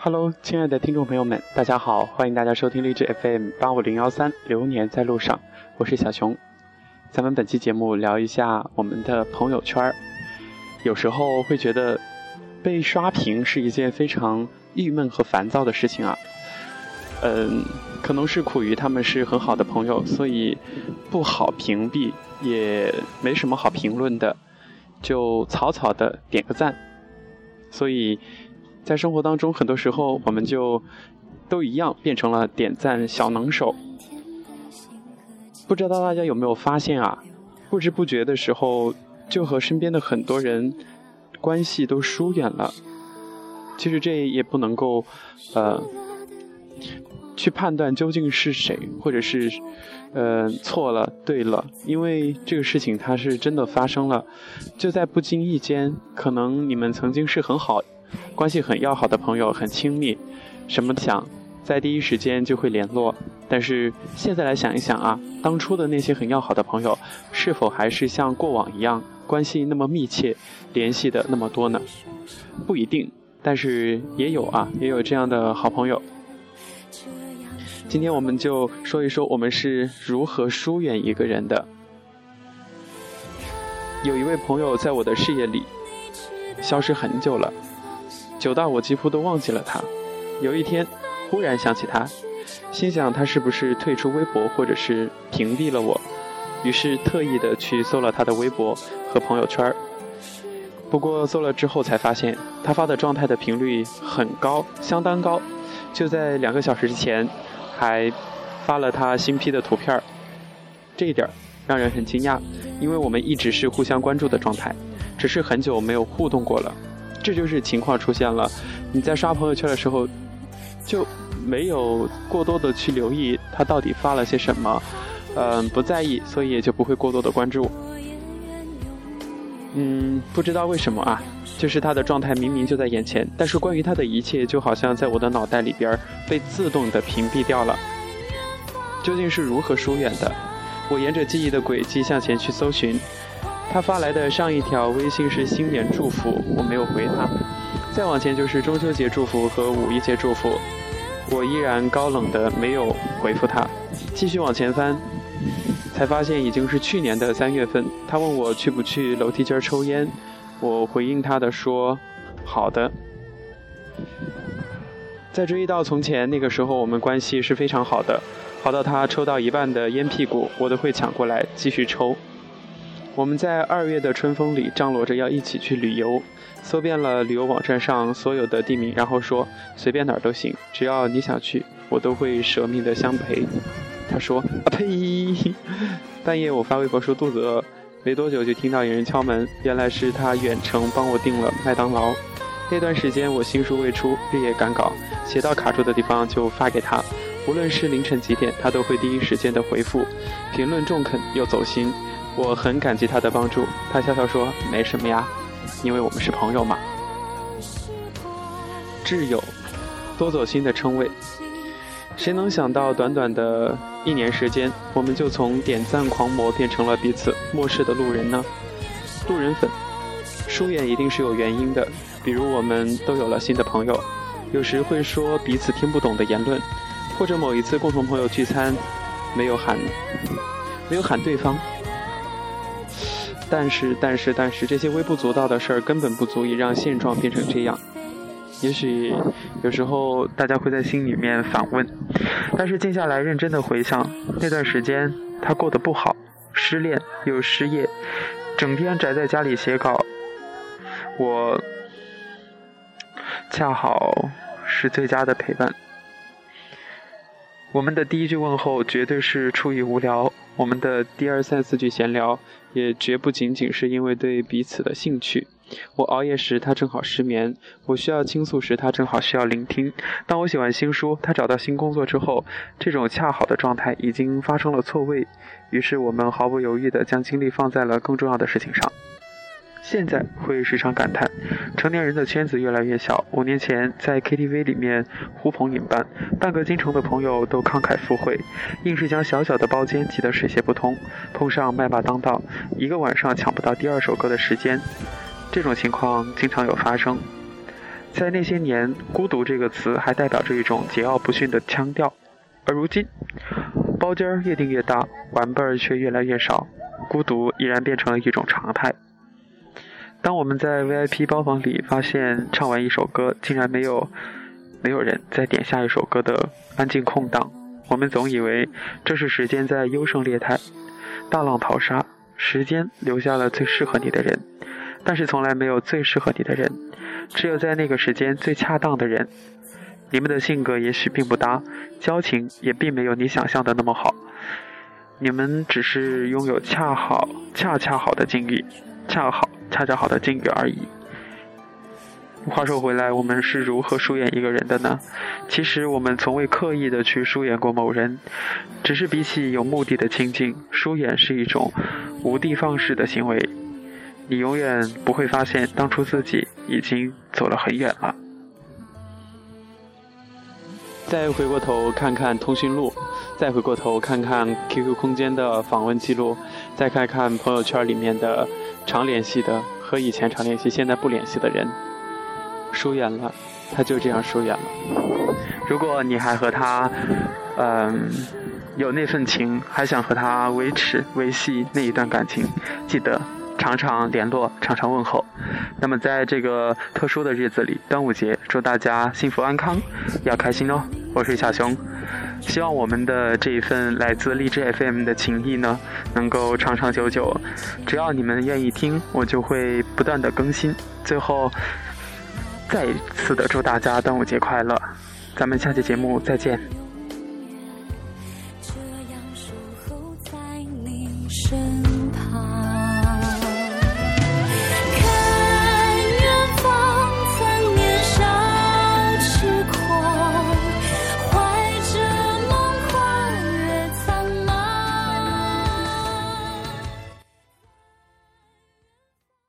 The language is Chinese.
Hello，亲爱的听众朋友们，大家好，欢迎大家收听励志 FM 八五零幺三，流年在路上，我是小熊。咱们本期节目聊一下我们的朋友圈儿。有时候会觉得被刷屏是一件非常郁闷和烦躁的事情啊。嗯，可能是苦于他们是很好的朋友，所以不好屏蔽，也没什么好评论的，就草草的点个赞。所以在生活当中，很多时候我们就都一样，变成了点赞小能手。不知道大家有没有发现啊？不知不觉的时候，就和身边的很多人关系都疏远了。其实这也不能够，呃，去判断究竟是谁，或者是，呃，错了对了，因为这个事情它是真的发生了，就在不经意间，可能你们曾经是很好，关系很要好的朋友，很亲密，什么想。在第一时间就会联络，但是现在来想一想啊，当初的那些很要好的朋友，是否还是像过往一样关系那么密切，联系的那么多呢？不一定，但是也有啊，也有这样的好朋友。今天我们就说一说我们是如何疏远一个人的。有一位朋友在我的视野里消失很久了，久到我几乎都忘记了他。有一天。忽然想起他，心想他是不是退出微博，或者是屏蔽了我？于是特意的去搜了他的微博和朋友圈不过搜了之后才发现，他发的状态的频率很高，相当高。就在两个小时之前，还发了他新 P 的图片这一点让人很惊讶，因为我们一直是互相关注的状态，只是很久没有互动过了。这就是情况出现了，你在刷朋友圈的时候。就没有过多的去留意他到底发了些什么，嗯，不在意，所以也就不会过多的关注。嗯，不知道为什么啊，就是他的状态明明就在眼前，但是关于他的一切就好像在我的脑袋里边被自动的屏蔽掉了。究竟是如何疏远的？我沿着记忆的轨迹向前去搜寻，他发来的上一条微信是新年祝福，我没有回他。再往前就是中秋节祝福和五一节祝福，我依然高冷的没有回复他。继续往前翻，才发现已经是去年的三月份。他问我去不去楼梯间抽烟，我回应他的说：“好的。”再追忆到从前，那个时候我们关系是非常好的，好到他抽到一半的烟屁股，我都会抢过来继续抽。我们在二月的春风里张罗着要一起去旅游，搜遍了旅游网站上所有的地名，然后说随便哪儿都行，只要你想去，我都会舍命的相陪。他说啊呸！半夜我发微博说肚子饿，没多久就听到有人敲门，原来是他远程帮我订了麦当劳。那段时间我新书未出，日夜赶稿，写到卡住的地方就发给他，无论是凌晨几点，他都会第一时间的回复，评论中肯又走心。我很感激他的帮助，他笑笑说：“没什么呀，因为我们是朋友嘛。”挚友，多走心的称谓。谁能想到，短短的一年时间，我们就从点赞狂魔变成了彼此漠视的路人呢？路人粉，疏远一定是有原因的。比如，我们都有了新的朋友，有时会说彼此听不懂的言论，或者某一次共同朋友聚餐，没有喊，没有喊对方。但是，但是，但是，这些微不足道的事儿根本不足以让现状变成这样。也许有时候大家会在心里面反问，但是静下来认真的回想那段时间，他过得不好，失恋又失业，整天宅在家里写稿，我恰好是最佳的陪伴。我们的第一句问候绝对是出于无聊，我们的第二三四句闲聊也绝不仅仅是因为对彼此的兴趣。我熬夜时，他正好失眠；我需要倾诉时，他正好需要聆听。当我写完新书，他找到新工作之后，这种恰好的状态已经发生了错位，于是我们毫不犹豫地将精力放在了更重要的事情上。现在会时常感叹，成年人的圈子越来越小。五年前在 KTV 里面呼朋引伴，半个京城的朋友都慷慨赴会，硬是将小小的包间挤得水泄不通。碰上麦霸当道，一个晚上抢不到第二首歌的时间，这种情况经常有发生。在那些年，孤独这个词还代表着一种桀骜不驯的腔调，而如今，包间儿越订越大，玩伴儿却越来越少，孤独已然变成了一种常态。当我们在 VIP 包房里发现唱完一首歌，竟然没有没有人再点下一首歌的安静空档，我们总以为这是时间在优胜劣汰，大浪淘沙，时间留下了最适合你的人，但是从来没有最适合你的人，只有在那个时间最恰当的人。你们的性格也许并不搭，交情也并没有你想象的那么好，你们只是拥有恰好、恰恰好的境遇，恰好。恰恰好的境遇而已。话说回来，我们是如何疏远一个人的呢？其实我们从未刻意的去疏远过某人，只是比起有目的的亲近，疏远是一种无的放矢的行为。你永远不会发现，当初自己已经走了很远了。再回过头看看通讯录，再回过头看看 QQ 空间的访问记录，再看看朋友圈里面的。常联系的和以前常联系、现在不联系的人，疏远了，他就这样疏远了。如果你还和他，嗯，有那份情，还想和他维持、维系那一段感情，记得常常联络、常常问候。那么在这个特殊的日子里，端午节，祝大家幸福安康，要开心哦！我是小熊。希望我们的这一份来自荔枝 FM 的情谊呢，能够长长久久。只要你们愿意听，我就会不断的更新。最后，再一次的祝大家端午节快乐！咱们下期节目再见。